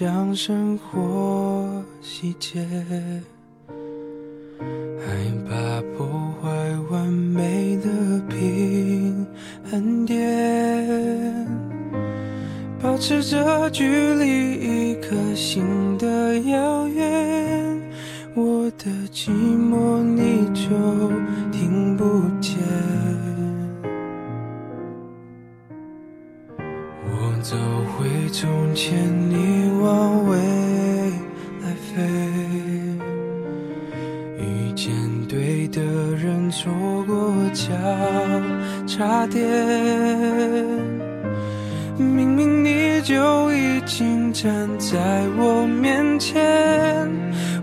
像生活细节，害怕破坏完美的平衡点，保持着距离我脚差点。明明你就已经站在我面前，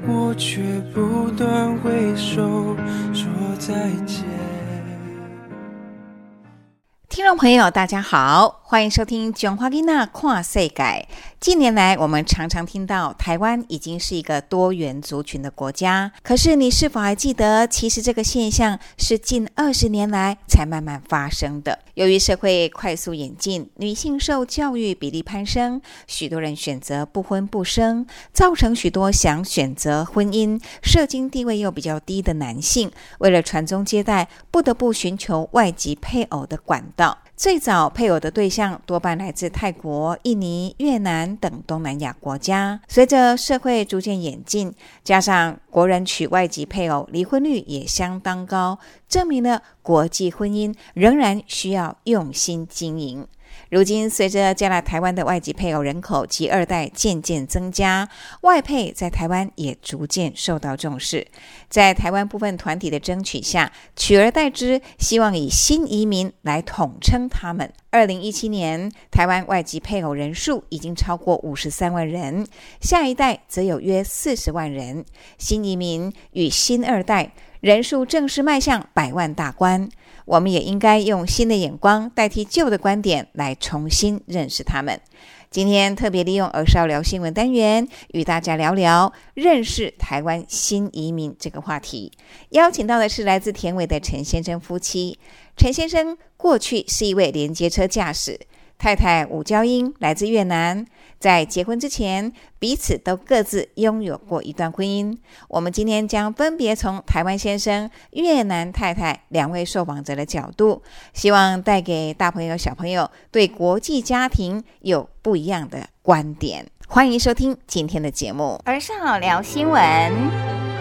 我却不断挥手说再见。听众朋友，大家好，欢迎收听《中华囡仔看世界》。近年来，我们常常听到台湾已经是一个多元族群的国家。可是，你是否还记得，其实这个现象是近二十年来才慢慢发生的？由于社会快速演进，女性受教育比例攀升，许多人选择不婚不生，造成许多想选择婚姻、社经地位又比较低的男性，为了传宗接代，不得不寻求外籍配偶的管道。最早配偶的对象多半来自泰国、印尼、越南等东南亚国家。随着社会逐渐演进，加上国人娶外籍配偶离婚率也相当高，证明了国际婚姻仍然需要用心经营。如今，随着加拿台湾的外籍配偶人口及二代渐渐增加，外配在台湾也逐渐受到重视。在台湾部分团体的争取下，取而代之，希望以新移民来统称他们。二零一七年，台湾外籍配偶人数已经超过五十三万人，下一代则有约四十万人。新移民与新二代人数正式迈向百万大关。我们也应该用新的眼光代替旧的观点来重新认识他们。今天特别利用儿少聊新闻单元，与大家聊聊认识台湾新移民这个话题。邀请到的是来自田尾的陈先生夫妻。陈先生过去是一位连接车驾驶，太太武娇英来自越南。在结婚之前，彼此都各自拥有过一段婚姻。我们今天将分别从台湾先生、越南太太两位受访者的角度，希望带给大朋友、小朋友对国际家庭有不一样的观点。欢迎收听今天的节目，儿少聊新闻。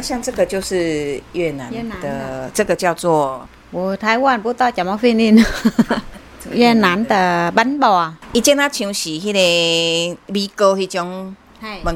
那像这个就是越南越南的。的，这个叫做我台湾不知道怎么翻译，越南的 bánh bò 以前它像是迄个米糕迄种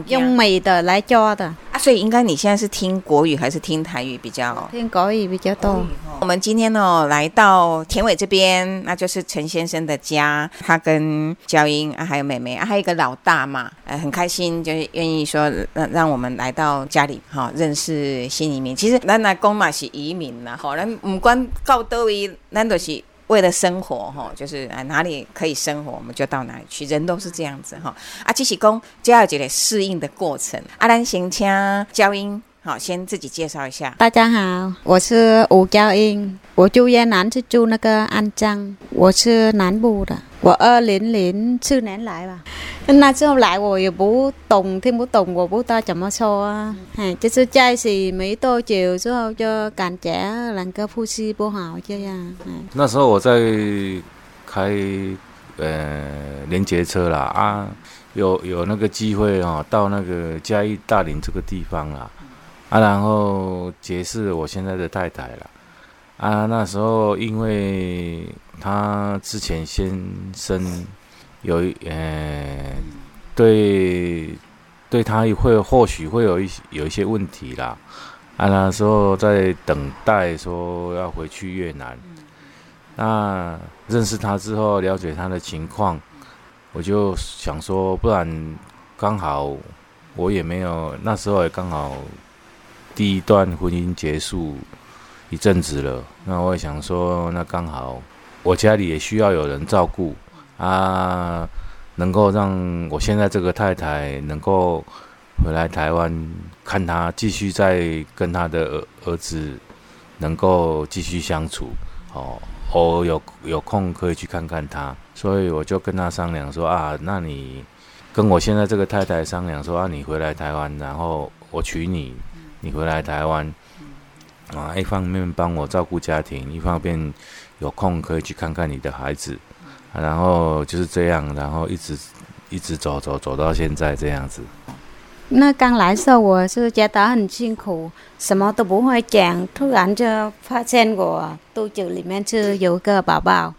用美的来做的，啊，所以应该你现在是听国语还是听台语比较？听国语比较多。我们今天呢来到田尾这边，那就是陈先生的家，他跟娇英啊还有妹妹啊，还有一个老大嘛，呃，很开心，就是愿意说让让我们来到家里哈、认识新移民。其实咱来讲嘛是移民啦，吼，咱不管到倒位，咱都是。为了生活哈，就是啊哪里可以生活，我们就到哪里去，人都是这样子哈。啊，这是讲就要有一个适应的过程。啊，咱先请教英，好，先自己介绍一下。大家好，我是吴娇英，我住越南是住那个安江，我是南部的，我二零零四年来吧。那时候来我也不懂，听不懂，我不知道怎么说啊。哎，就是在一起没多久之后就感觉两个呼吸不好这样。嗯，那时候我在开呃连接车啦啊，有有那个机会哦，到那个嘉义大林这个地方啦啊，然后结识我现在的太太啦啊，那时候因为她之前先生有一呃对对她会或许会有一些有一些问题啦啊，那时候在等待说要回去越南。那认识他之后，了解他的情况，我就想说，不然刚好我也没有那时候也刚好第一段婚姻结束一阵子了，那我也想说，那刚好我家里也需要有人照顾啊，能够让我现在这个太太能够回来台湾看他，继续再跟他的儿儿子能够继续相处，哦。我有有空可以去看看他，所以我就跟他商量说啊，那你跟我现在这个太太商量说啊，你回来台湾，然后我娶你，你回来台湾，啊，一方面帮我照顾家庭，一方面有空可以去看看你的孩子，然后就是这样，然后一直一直走走走到现在这样子。那刚来时候我是觉得很辛苦，什么都不会讲，突然就发现我肚子里面是有个宝宝。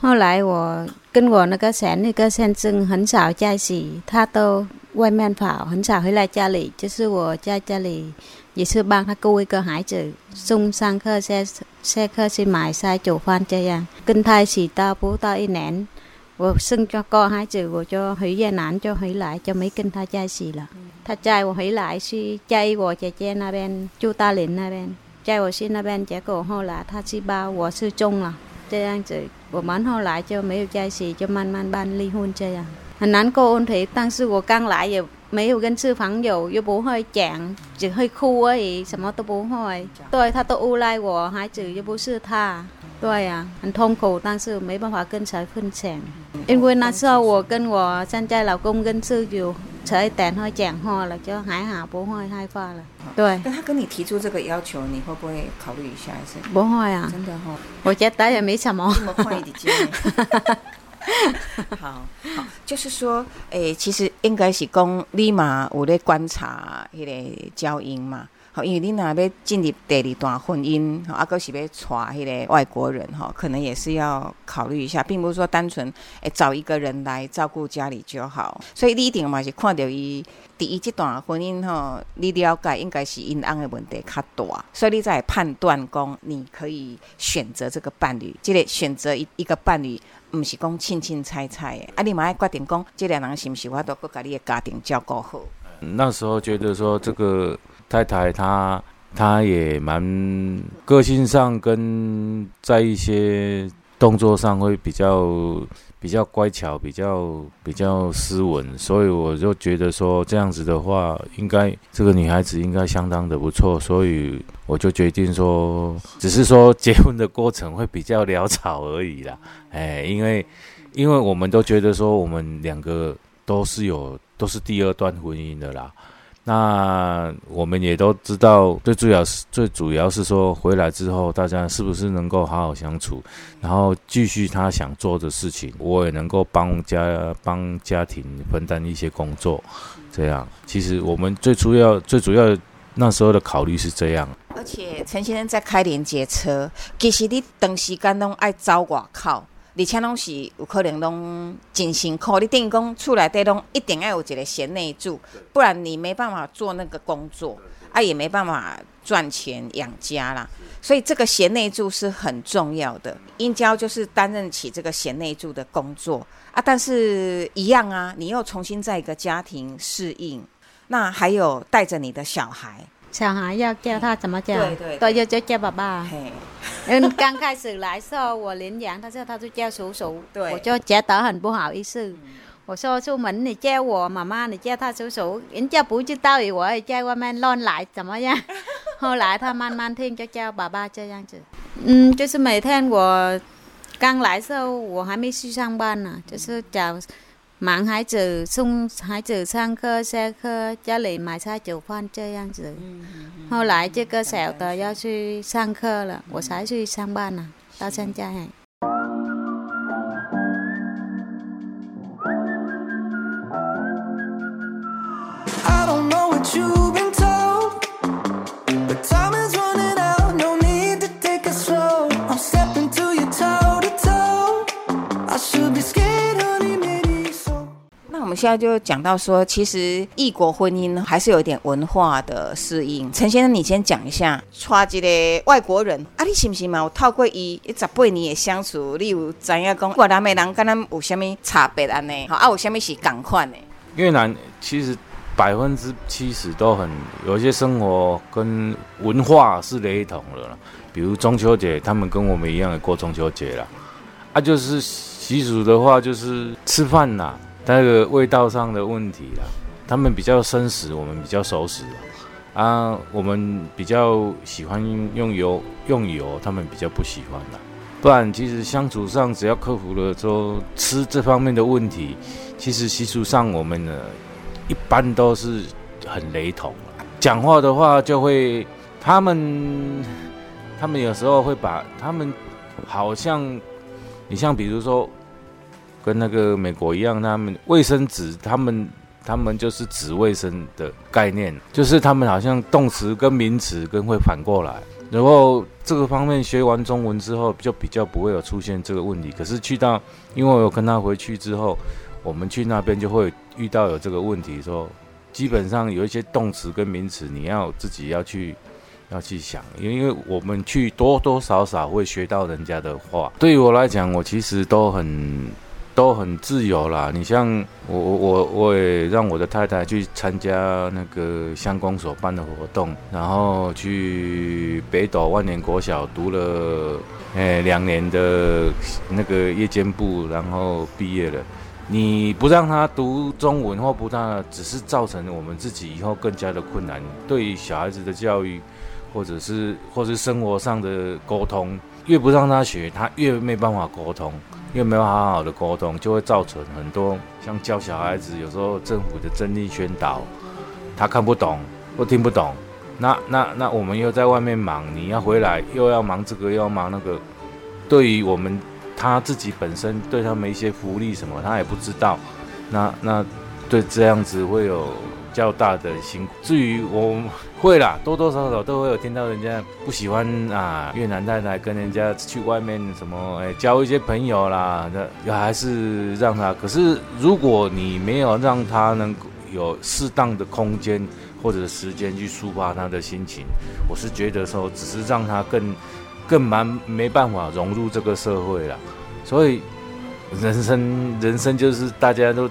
后来我跟我那个前那个先生很少在一起，他都外面跑，很少回来家里。就是我在家里也是帮他顾一个孩子，送上课、下下课去买菜、煮饭这样。跟他一起到不到一年。我生 cho con hai chữ của cho hủy gia nạn cho hủy lại cho mấy kinh tha trai xì là tha trai của hủy lại si trai của trẻ trẻ na bên chu ta liền na bên trai của si na bên trẻ cổ hô là tha si bao của sư trung là trai đang chữ của bán hô lại cho mấy trai xì cho man man ban ly hôn chơi 很难过问题。但是我刚来也没有跟这朋友，又不会讲，只会哭而已，什么都不会。对他都诬赖我，孩子又不是他。对呀、很痛苦，但是没办法跟谁分享。因为那时候我跟我现在老公跟识有才谈了讲话了，就还好，不会害怕了。对，那他跟你提出这个要求，你会不会考虑一下？还是不会啊，真的哈、我觉得也没什么。这哈哈。好好，就是说，诶、其实应该是讲你嘛有咧观察迄个交音嘛。因为你若要进入第二段婚姻，吼啊，搁是要娶迄个外国人，哈，可能也是要考虑一下，并不是说单纯诶找一个人来照顾家里就好。所以你一定嘛是看到伊第一这段婚姻吼，你了解应该是因翁的问题较大，所以你在判断讲你可以选择这个伴侣，即、个选择一一个伴侣。毋是讲凊凊彩彩的，啊，你嘛爱决定讲，即个人是毋是我都搁甲你的家庭照顾好。那时候觉得说，这个太太她她也蛮个性上跟在一些动作上会比较比较乖巧，比较比较斯文，所以我就觉得说这样子的话，应该这个女孩子应该相当的不错，所以我就决定说，只是说结婚的过程会比较潦草而已啦，哎，因为因为我们都觉得说我们两个都是有都是第二段婚姻的啦。那我们也都知道，最主要是最主要是说回来之后，大家是不是能够好好相处，然后继续他想做的事情，我也能够帮家帮家庭分担一些工作，这样。其实我们最主要最主要那时候的考虑是这样。而且陈先生在开连接车，其实你长时间拢爱走外口，而且拢是有可能拢真辛苦。你等于讲厝内底拢一定要有一个贤内助，不然你没办法做那个工作，啊，也没办法赚钱养家啦。所以这个贤内助是很重要的。英娇就是担任起这个贤内助的工作啊，但是一样啊，你又重新在一个家庭适应，那还有带着你的小孩。小孩要叫他怎么叫？对对对都要就叫爸爸。嗯，刚开始来时候我领养，他说他就叫叔叔，对我就觉得很不好意思。我说出门你叫我妈妈，你叫他叔叔，人家不知道我也在外面乱来怎么样？后来他慢慢听就叫爸爸这样子。嗯，就是每天我刚来时候我还没去上班呢，就是找忙孩子送孩子上课下课，家里买菜煮饭这样子。后来这个小的要去上课了，我才去上班呢，到现在还。I don't know what you've 现在就讲到说，其实异国婚姻还是有一点文化的适应。陈先生，你先讲一下，娶一个外国人啊，你是不是嘛我透过伊一十八年的相处，你有知影讲越南的人跟咱有啥物差别安尼？好啊，有啥物是共款的？越南其实百分之七十都很有一些生活跟文化是雷同的啦，比如中秋节，他们跟我们一样也过中秋节啦。啊，就是习俗的话，就是吃饭啦，那个味道上的问题啦，他们比较生食，我们比较熟食啊，我们比较喜欢用油用油，他们比较不喜欢啦。不然，其实相处上只要克服了说吃这方面的问题，其实习俗上我们呢一般都是很雷同。讲话的话就会，他们他们有时候会把他们好像你像比如说跟那个美国一样，他们卫生纸他们。他们就是指卫生的概念，就是他们好像动词跟名词跟会反过来，然后这个方面学完中文之后，就比较不会有出现这个问题。可是去到，因为我跟他回去之后，我们去那边就会遇到有这个问题，说基本上有一些动词跟名词，你要自己要去要去想，因为我们去多多少少会学到人家的话。对于我来讲，我其实都很。都很自由啦，你像我我我也让我的太太去参加那个乡公所办的活动，然后去北斗万年国小读了诶两年的那个夜间部，然后毕业了。你不让他读中文或不让，只是造成我们自己以后更加的困难。对于小孩子的教育，或者是或是生活上的沟通，越不让他学，他越没办法沟通。因为没有好好的沟通，就会造成很多像教小孩子，有时候政府的政令宣导，他看不懂或听不懂，那那那我们又在外面忙，你要回来又要忙这个又要忙那个，对于我们他自己本身对他们一些福利什么，他也不知道，那那对这样子会有较大的辛苦。至于我会啦，多多少少都会有听到人家不喜欢啊，越南太太跟人家去外面什么，哎，交一些朋友啦，那还是让他。可是如果你没有让他能够有适当的空间或者时间去抒发他的心情，我是觉得说，只是让他更更蛮没办法融入这个社会了。所以人生人生就是大家都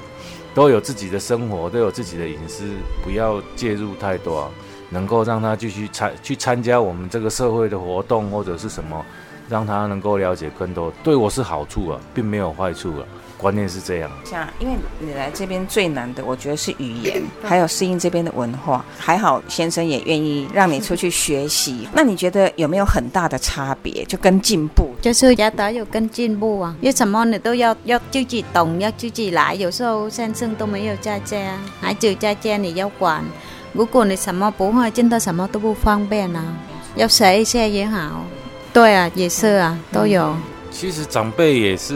都有自己的生活，都有自己的隐私，不要介入太多、能够让他继续参去参加我们这个社会的活动或者是什么，让他能够了解更多，对我是好处啊，并没有坏处啊。观念是这样。像因为你来这边最难的，我觉得是语言，还有适应这边的文化。还好先生也愿意让你出去学习。那你觉得有没有很大的差别？就跟进步？就是要得有跟进步啊，因为什么你都要要自己懂，要自己来。有时候先生都没有在家，孩子在家你要管。如果你什么不会，真的什么都不方便啊。要学一些也好，对啊，也是啊，都有。其实长辈也是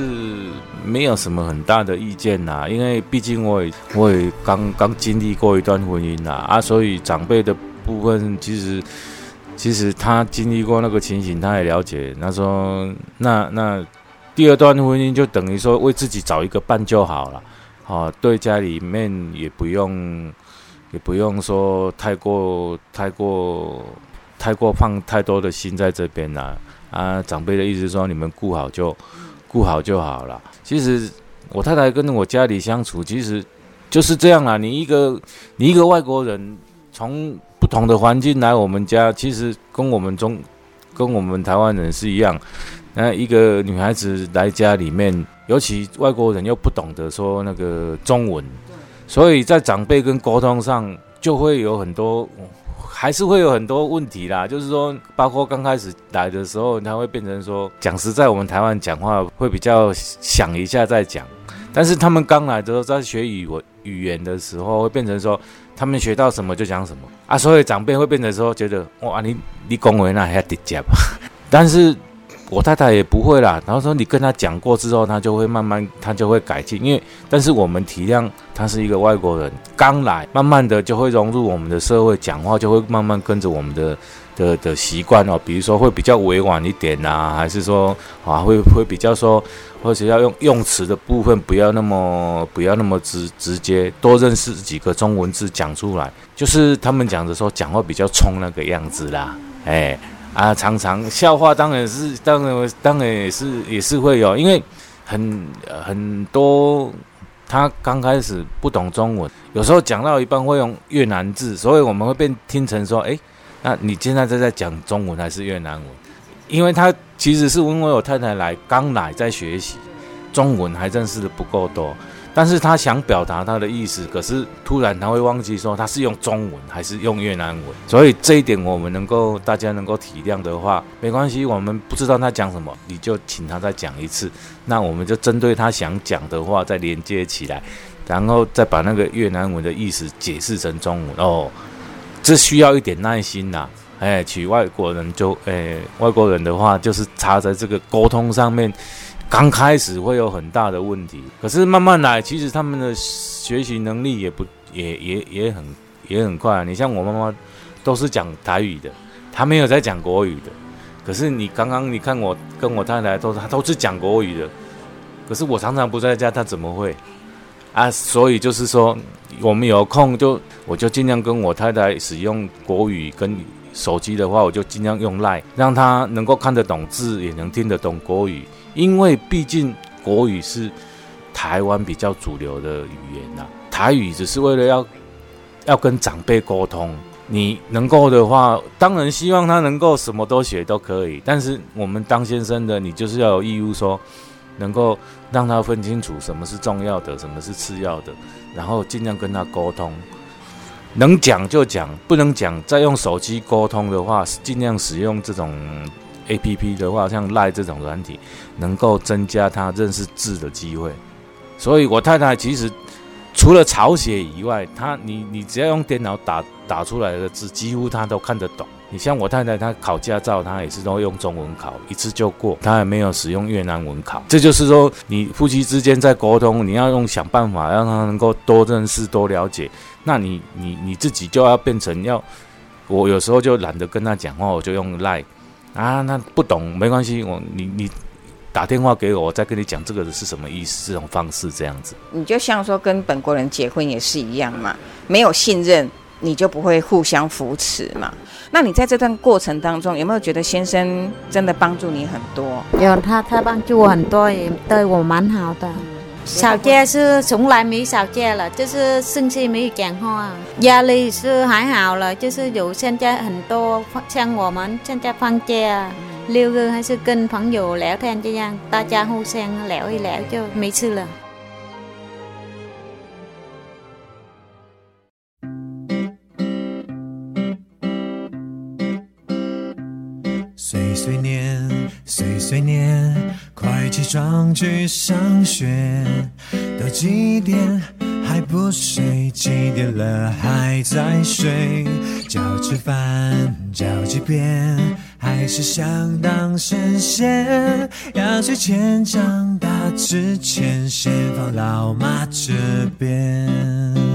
没有什么很大的意见呐，因为毕竟我也我也刚刚经历过一段婚姻呐啊，所以长辈的部分其实其实他经历过那个情形，他也了解。他说那那。第二段婚姻就等于说为自己找一个伴就好了，好，对家里面也不用也不用说太过太过太过放太多的心在这边啦。啊，长辈的意思说你们顾好就顾好就好了。其实我太太跟我家里相处，其实就是这样啊。你一个你一个外国人从不同的环境来我们家，其实跟我们中跟我们台湾人是一样。那一个女孩子来家里面，尤其外国人又不懂得说那个中文，所以在长辈跟沟通上就会有很多，还是会有很多问题啦。就是说，包括刚开始来的时候，他会变成说，讲实在，我们台湾讲话会比较想一下再讲。但是他们刚来的时候，在学语文语言的时候，会变成说，他们学到什么就讲什么啊。所以长辈会变成说，觉得哇，你你讲话那还要直接吧？但是。我太太也不会啦，然后说你跟他讲过之后，他就会慢慢，他就会改进。因为，但是我们体谅他是一个外国人，刚来，慢慢的就会融入我们的社会，讲话就会慢慢跟着我们的的的习惯哦。比如说会比较委婉一点呐，还是说啊会会比较说，或者要用用词的部分不要那么不要那么直直接，多认识几个中文字讲出来，就是他们讲的说讲话比较冲那个样子啦，哎。啊，常常笑话当然是，当然当然也是也是会有，因为很很多他刚开始不懂中文，有时候讲到一半会用越南字，所以我们会变听成说，哎，那你现在在在讲中文还是越南文？因为他其实是因为我太太来刚来在学习中文，还认识的不够多。但是他想表达他的意思，可是突然他会忘记说他是用中文还是用越南文，所以这一点我们能够大家能够体谅的话，没关系，我们不知道他讲什么，你就请他再讲一次，那我们就针对他想讲的话再连接起来，然后再把那个越南文的意思解释成中文哦，这需要一点耐心呐，哎，娶外国人就，哎，外国人的话就是差在这个沟通上面。刚开始会有很大的问题，可是慢慢来，其实他们的学习能力也不也也也很也很快。你像我妈妈，都是讲台语的，她没有在讲国语的。可是你刚刚你看我跟我太太都她都是讲国语的，可是我常常不在家，她怎么会啊？所以就是说，我们有空就我就尽量跟我太太使用国语，跟手机的话，我就尽量用赖，让她能够看得懂字，也能听得懂国语。因为毕竟国语是台湾比较主流的语言呐，台语只是为了要要跟长辈沟通。你能够的话，当然希望他能够什么都写都可以。但是我们当先生的，你就是要有义务说，能够让他分清楚什么是重要的，什么是次要的，然后尽量跟他沟通。能讲就讲，不能讲再用手机沟通的话，尽量使用这种。A P P 的话，像赖这种软体，能够增加他认识字的机会。所以我太太其实除了抄写以外，她你你只要用电脑打打出来的字，几乎她都看得懂。你像我太太，她考驾照，她也是都用中文考，一次就过，她也没有使用越南文考。这就是说，你夫妻之间在沟通，你要用想办法让他能够多认识、多了解。那你你你自己就要变成要，我有时候就懒得跟他讲话，我就用赖。啊，那不懂没关系，我你你打电话给我，我再跟你讲这个是什么意思，这种方式这样子。你就像说跟本国人结婚也是一样嘛，没有信任，你就不会互相扶持嘛。那你在这段过程当中，有没有觉得先生真的帮助你很多？有，他他帮助我很多，也对我蛮好的。小姐是从来没小姐了，就是生气没有讲话，压力是还好了，就是有现在很多像我们现在放假，六个还是跟朋友聊天这样，大家互相聊一聊就没事了。碎念碎碎念，快起床去上学。都几点还不睡？几点了还在睡？叫吃饭叫几遍，还是想当神仙？压岁钱长大之前，先放老妈这边。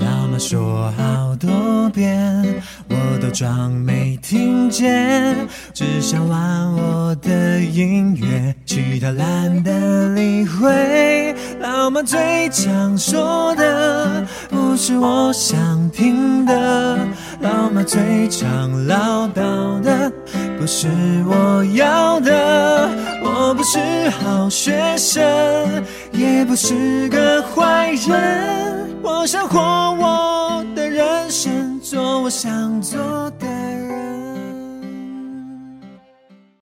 老妈说好多遍，我都装没听见，只想玩我的音乐，其他懒得理会。老妈最常说的不是我想听的，老妈最常唠叨的不是我要的。我不是好学生，也不是个坏人，我想活我的人生，做我想做的人。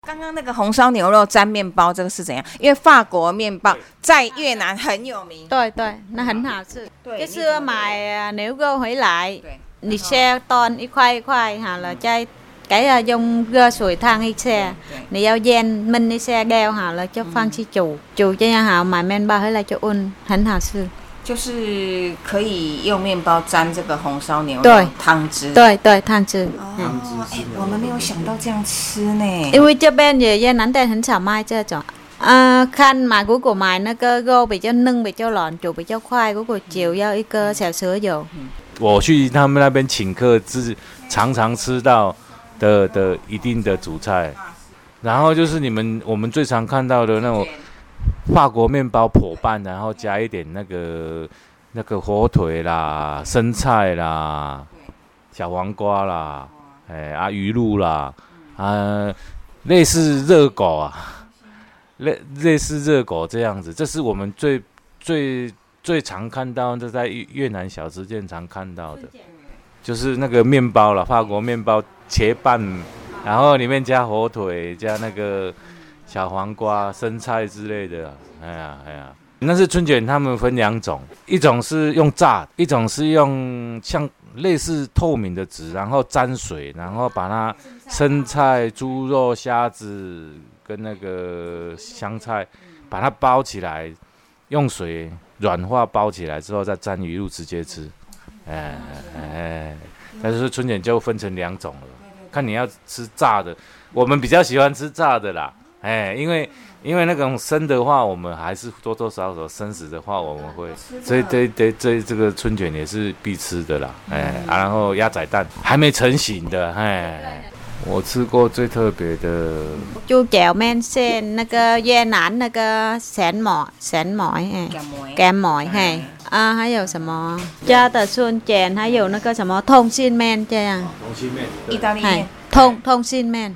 刚刚那个红烧牛肉沾面包，这个是怎样？因为法国面包在越南很有名。对对，那很好吃。对就是买啊牛肉回来，对，你切断一块一块好了，再 cái à, dùng gơ sủi thang hay xe 对你要腌焖 đi xe đeo hả là cho phan chi chủ chủ cho nhà hảo mà men ba hơi là cho un 很好吃就是可以用面包沾这个红烧牛肉对汤汁。对对汤汁哦，哎，我们没有想到这样吃呢。因为这边也越南店很少卖这种啊，看买果果买那个肉比较嫩，比较软，煮比较快，如果煮要一个小时有。我去他们那边请客，是常常吃到的的一定的主菜，然后就是你们我们最常看到的那种法国面包破半，然后加一点那个那个火腿啦、生菜啦、小黄瓜啦，哎啊鱼露啦，啊类似热狗啊，类类似热狗这样子，这是我们最最最常看到的，在越越南小吃店常看到的，就是那个面包了，法国面包切半，然后里面加火腿，加那个小黄瓜、生菜之类的。哎呀哎呀，那是春卷，他们分两种，一种是用炸，一种是用像类似透明的纸，然后沾水，然后把它生菜、猪肉、虾子跟那个香菜把它包起来，用水软化包起来之后再沾鱼露直接吃。哎哎，但是春卷就分成两种了，看你要吃炸的，我们比较喜欢吃炸的啦。哎，因为因为那种生的话，我们还是多多少少生死的话，我们会，所以对对这这个春卷也是必吃的啦。哎，啊然后鸭仔蛋还没成型的，哎，我吃过最特别的，猪脚面线那个越南那个咸粿咸粿哎。干粿嘿。啊，还有什么？加的春卷，还有那个什么通心面这样，通心面，意大利面，通通心面，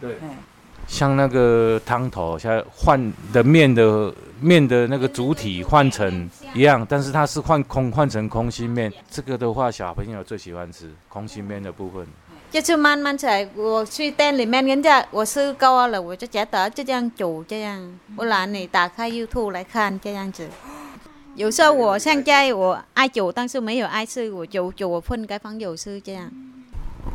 像那个汤头，像换的面的面的那个主体换成一样，但是它是换空换成空心面。这个的话，小朋友最喜欢吃空心面的部分。就是慢慢才我去店里面人家我吃够了，我就觉得就这样煮这样，不然你打开 YouTube 来看这样子。有时候我现在我爱煮，但是没有爱吃，我煮煮我分给朋友吃这样。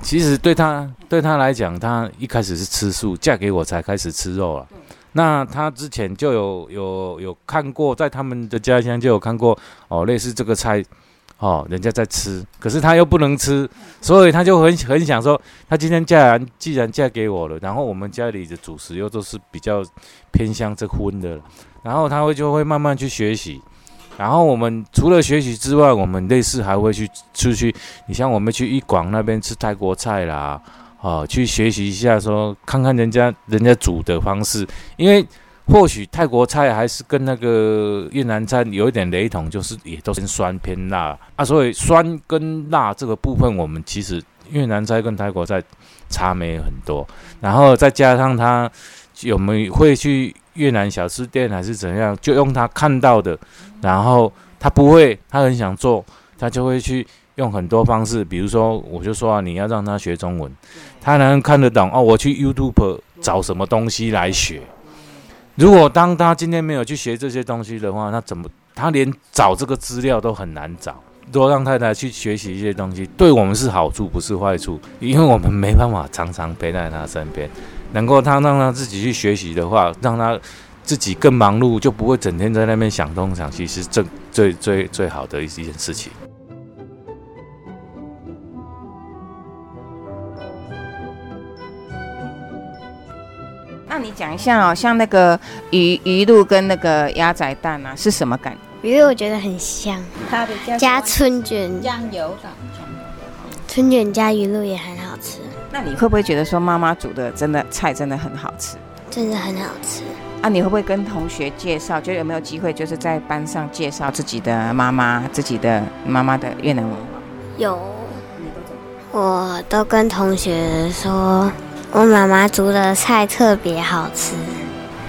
其实对他对他来讲，他一开始是吃素，嫁给我才开始吃肉了。那他之前就有有有看过，在他们的家乡就有看过哦，类似这个菜哦，人家在吃，可是他又不能吃，所以他就很很想说，他今天嫁然既然嫁给我了，然后我们家里的主食又都是比较偏向这荤的，然后他会就会慢慢去学习。然后我们除了学习之外，我们类似还会去出去，你像我们去一广那边吃泰国菜啦，哦，去学习一下说，看看人家人家煮的方式，因为或许泰国菜还是跟那个越南菜有一点雷同，就是也都偏酸偏辣。啊，所以酸跟辣这个部分，我们其实越南菜跟泰国菜差没很多，然后再加上他有没有会去越南小吃店还是怎样，就用他看到的。然后他不会，他很想做，他就会去用很多方式，比如说，我就说啊，你要让他学中文，他能看得懂哦。我去 YouTube 找什么东西来学。如果当他今天没有去学这些东西的话，那怎么他连找这个资料都很难找？多让太太去学习一些东西，对我们是好处，不是坏处，因为我们没办法常常陪在他身边。能够他让他自己去学习的话，让他。自己更忙碌，就不会整天在那边想东想西，是正最最最好的一一件事情。那你讲一下哦，像那个鱼鱼露跟那个鸭仔蛋啊，是什么感觉？鱼露我觉得很香，它比较加春卷，酱油的。春卷加鱼露也很好吃，那你会不会觉得说妈妈煮的真的菜真的很好吃？真的很好吃。啊，你会不会跟同学介绍？就有没有机会，就是在班上介绍自己的妈妈、自己的妈妈的越南文化？有，我都跟同学说，我妈妈煮的菜特别好吃，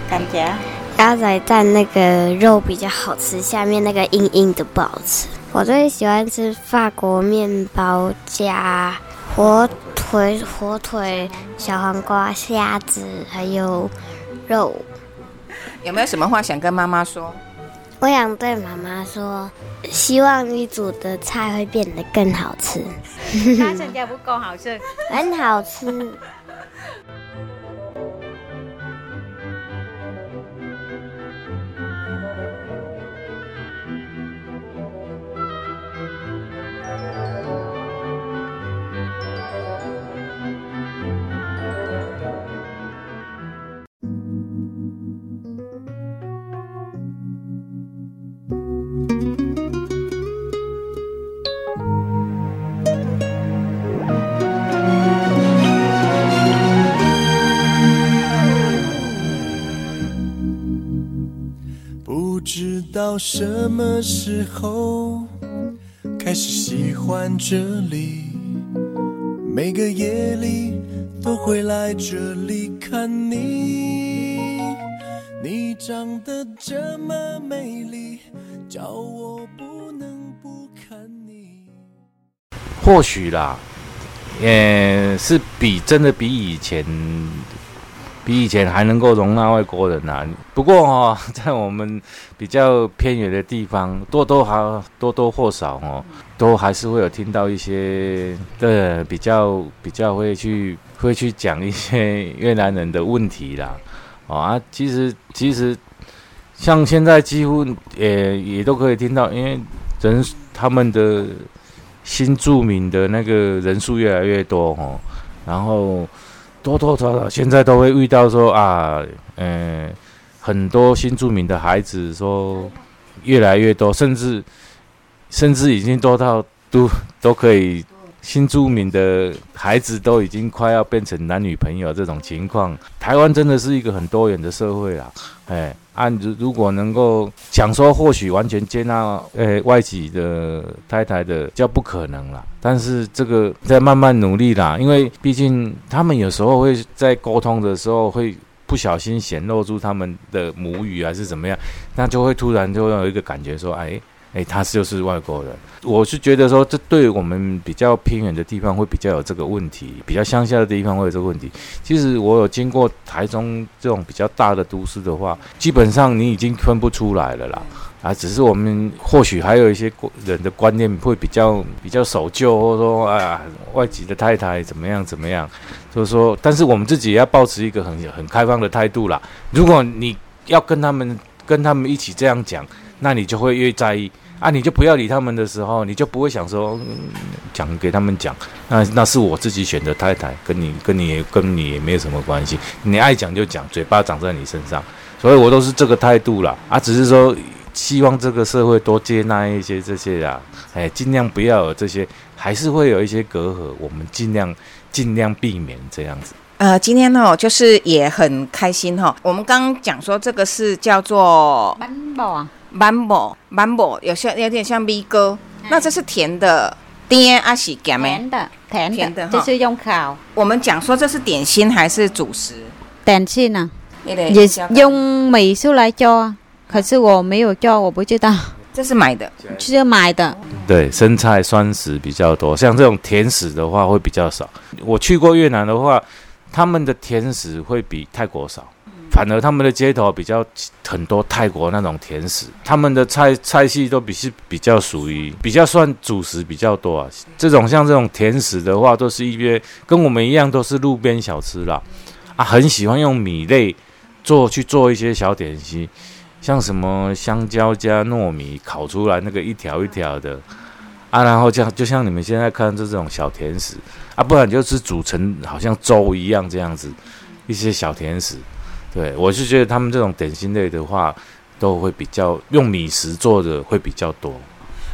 感觉鸭仔蛋那个肉比较好吃，下面那个硬硬的不好吃。我最喜欢吃法国面包加火腿、火腿、小黄瓜、虾子，还有肉。有没有什么话想跟妈妈说？我想对妈妈说，希望你煮的菜会变得更好吃，他现在不够好吃。很好吃。道什么时候开始喜欢这里，每个夜里都会来这里看你。你长得这么美丽，叫我不能不看你。或许啦，也是比真的比以前，比以前还能够容纳外国人呐、不过哦，在我们比较偏远的地方，多多还多多或少哦，都还是会有听到一些对比较比较会去会去讲一些 越南人的问题啦。啊，其实其实像现在几乎也也都可以听到，因为人他们的新住民的那个人数越来越多哦，然后多多少少现在都会遇到说啊，嗯、很多新住民的孩子说越来越多，甚至甚至已经多到都都可以。新住民的孩子都已经快要变成男女朋友这种情况，台湾真的是一个很多元的社会啦。哎，按如如果能够想说，或许完全接纳呃外籍的太太的，叫不可能啦。但是这个在慢慢努力啦，因为毕竟他们有时候会在沟通的时候会不小心显露出他们的母语还是怎么样，那就会突然就会有一个感觉说，哎。哎，他就是外国人。我是觉得说，这对我们比较偏远的地方会比较有这个问题，比较乡下的地方会有这个问题。其实我有经过台中这种比较大的都市的话，基本上你已经分不出来了啦。啊，只是我们或许还有一些人的观念会比较比较守旧，或者说啊，外籍的太太怎么样怎么样，就是说，但是我们自己要保持一个很很开放的态度啦。如果你要跟他们跟他们一起这样讲，那你就会越在意。啊，你就不要理他们的时候，你就不会想说讲、嗯、给他们讲，那那是我自己选的太太，跟你跟你跟你也没有什么关系，你爱讲就讲，嘴巴长在你身上，所以我都是这个态度啦。啊，只是说希望这个社会多接纳一些这些啊，哎，尽量不要有这些，还是会有一些隔阂，我们尽量尽量避免这样子。呃，今天呢，就是也很开心哈。我们刚刚讲说这个是叫做斑宝啊，斑宝，斑宝有像有点像米糕，那这是甜的，甜还是咸的？甜的，甜的，甜的就是用烤我们讲说这是点心还是主食？点心啊，那个也用美术来做啊。可是我没有做，我不知道，这是买的，是买的。对，生菜酸食比较多，像这种甜食的话会比较少。我去过越南的话，他们的甜食会比泰国少，反而他们的街头比较很多泰国那种甜食，他们的菜菜系都比是比较属于比较算主食比较多啊。这种像这种甜食的话，都是一些跟我们一样都是路边小吃啦，啊，很喜欢用米类做去做一些小点心。像什么香蕉加糯米烤出来那个一条一条的啊，然后像就像你们现在看这种小甜食啊，不然就是煮成好像粥一样这样子一些小甜食。对我是觉得他们这种点心类的话，都会比较用米食做的会比较多。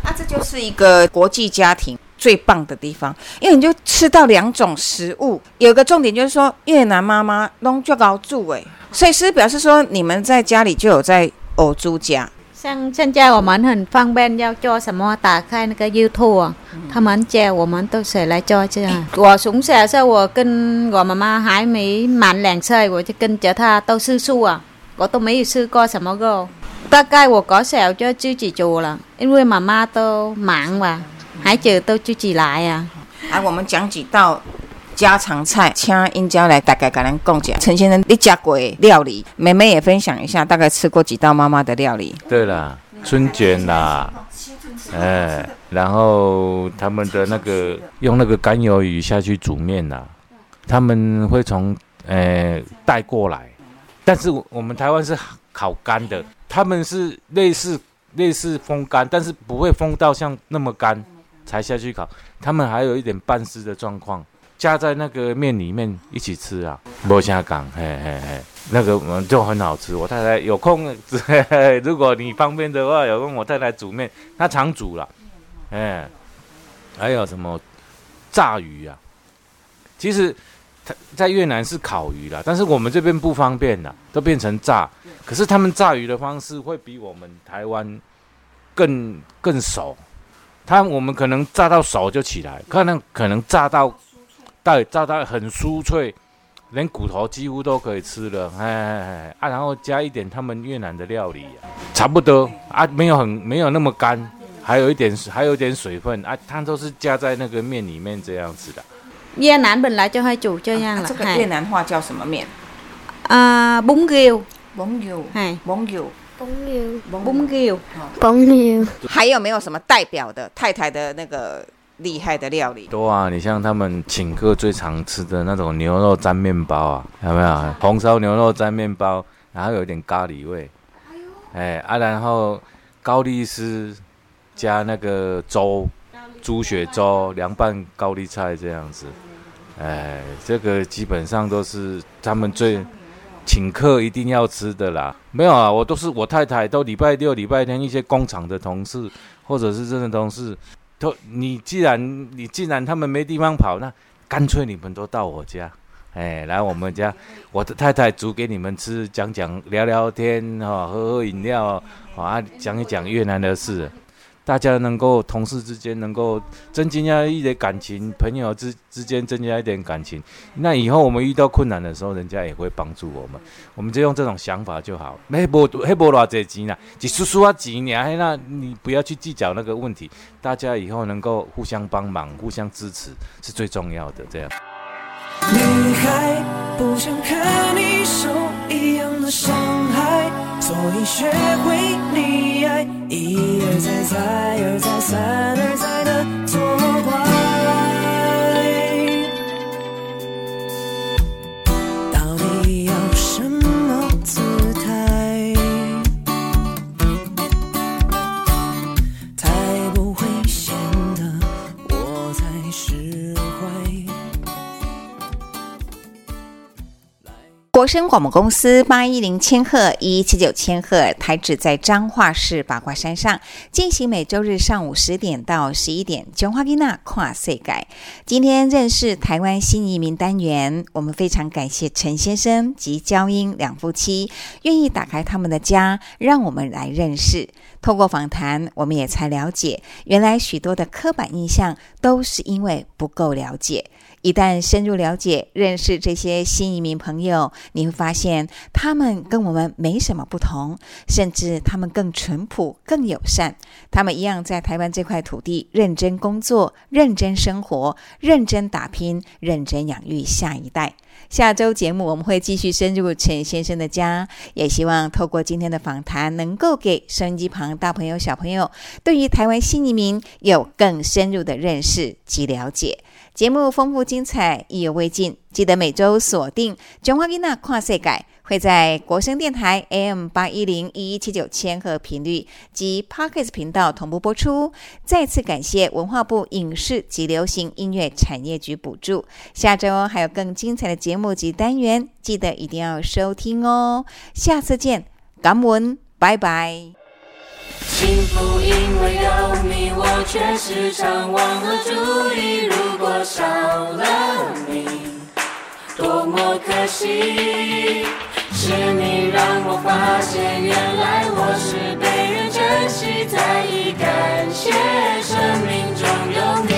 那，这就是一个国际家庭最棒的地方，因为你就吃到两种食物。有个重点就是说，越南妈妈弄就搞煮诶，所以是表示说你们在家里就有在偶猪家。像现在我们很方便要做什么，打开那个 YouTube，、啊他们教我们都是来做这样。我从小时候我跟我妈妈还没满两岁，我就跟着她到吃素啊，我都没有吃过什么肉。大概我搞小就自己做了，因为妈妈都忙嘛，孩子都自己来啊。来，我们讲几道家常菜，请英娇来大概跟咱讲讲。陈先生，你吃过料理，妹妹也分享一下，大概吃过几道妈妈的料理。对啦，春卷啦，哎，然后他们的那个用那个干鱿鱼下去煮面啦，他们会从呃带过来，但是我们台湾是烤干的，他们是类似类似风干，但是不会风到像那么干才下去烤，他们还有一点半湿的状况。加在那个面里面一起吃啊，没啥讲，嘿嘿嘿，那个嗯就很好吃。我太太有空，嘿嘿如果你方便的话，有空我太太煮面，她常煮了，哎，还有什么炸鱼啊？其实他在越南是烤鱼啦，但是我们这边不方便啦，都变成炸。可是他们炸鱼的方式会比我们台湾更更熟，他我们可能炸到熟就起来，可能可能炸到。到炸到很酥脆，连骨头几乎都可以吃了，哎哎哎啊，然后加一点他们越南的料理，差不多。啊，没有很没有那么干，还有一点还有一点水分。啊，它都是加在那个面里面这样子的。越南本来就会煮这样了，这个越南话叫什么面？啊，bún riêu，蒙牛，哎蒙牛，崩牛，，bún riêu，崩牛，还有没有什么代表的太太的那个厉害的料理？多啊，你像他们请客最常吃的那种牛肉沾面包啊，有没有？红烧牛肉沾面包，然后有一点咖喱味，哎啊，然后高丽丝加那个粥，猪血粥凉拌高丽菜这样子，哎，这个基本上都是他们最请客一定要吃的啦。没有啊，我都是我太太都礼拜六、礼拜天一些工厂的同事或者是真的同事。你既然你既然他们没地方跑，那干脆你们都到我家，哎，来我们家，我的太太煮给你们吃，讲讲聊聊天哈、喝喝饮料啊，讲一讲越南的事，大家能够同事之间能够增加一点感情，朋友之之间增加一点感情，那以后我们遇到困难的时候，人家也会帮助我们，我们就用这种想法就好。没无黑无偌济钱啦，只输输啊钱尔，那你不要去计较那个问题，大家以后能够互相帮忙、互相支持是最重要的。这样。女孩不想看你，所以学会溺爱，一而再，再而再，三而再的错国声广播公司八一零千赫一七九千赫台址在彰化市八卦山上，进行每周日上午十点到十一点。琼花吉娜跨世改，今天认识台湾新移民单元，我们非常感谢陈先生及娇英两夫妻愿意打开他们的家，让我们来认识。透过访谈，我们也才了解，原来许多的刻板印象都是因为不够了解。一旦深入了解、认识这些新移民朋友，你会发现他们跟我们没什么不同，甚至他们更淳朴、更友善。他们一样在台湾这块土地认真工作、认真生活、认真打拼、认真养育下一代。下周节目我们会继续深入陈先生的家，也希望透过今天的访谈，能够给收音机旁大朋友、小朋友对于台湾新移民有更深入的认识及了解。节目丰富精彩，意犹未尽，记得每周锁定《中华囡仔跨世改》，会在国声电台 AM 八一零一一七九千赫频率及 Pockets 频道同步播出。再次感谢文化部影视及流行音乐产业局补助。下周还有更精彩的节目及单元，记得一定要收听哦。下次见，感恩，拜拜。幸福因为有你，我却时常忘了注意。如果少了你，多么可惜！是你让我发现，原来我是被人珍惜。在意感谢生命中有你。